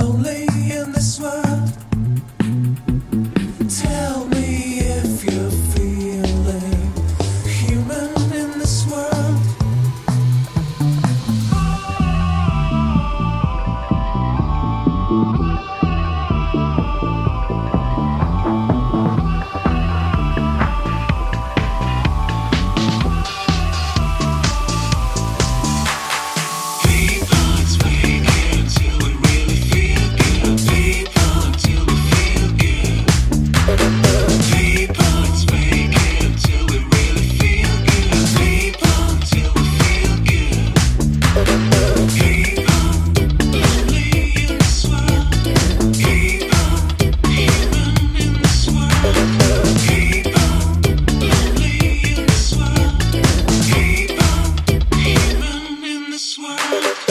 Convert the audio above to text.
lonely. this world.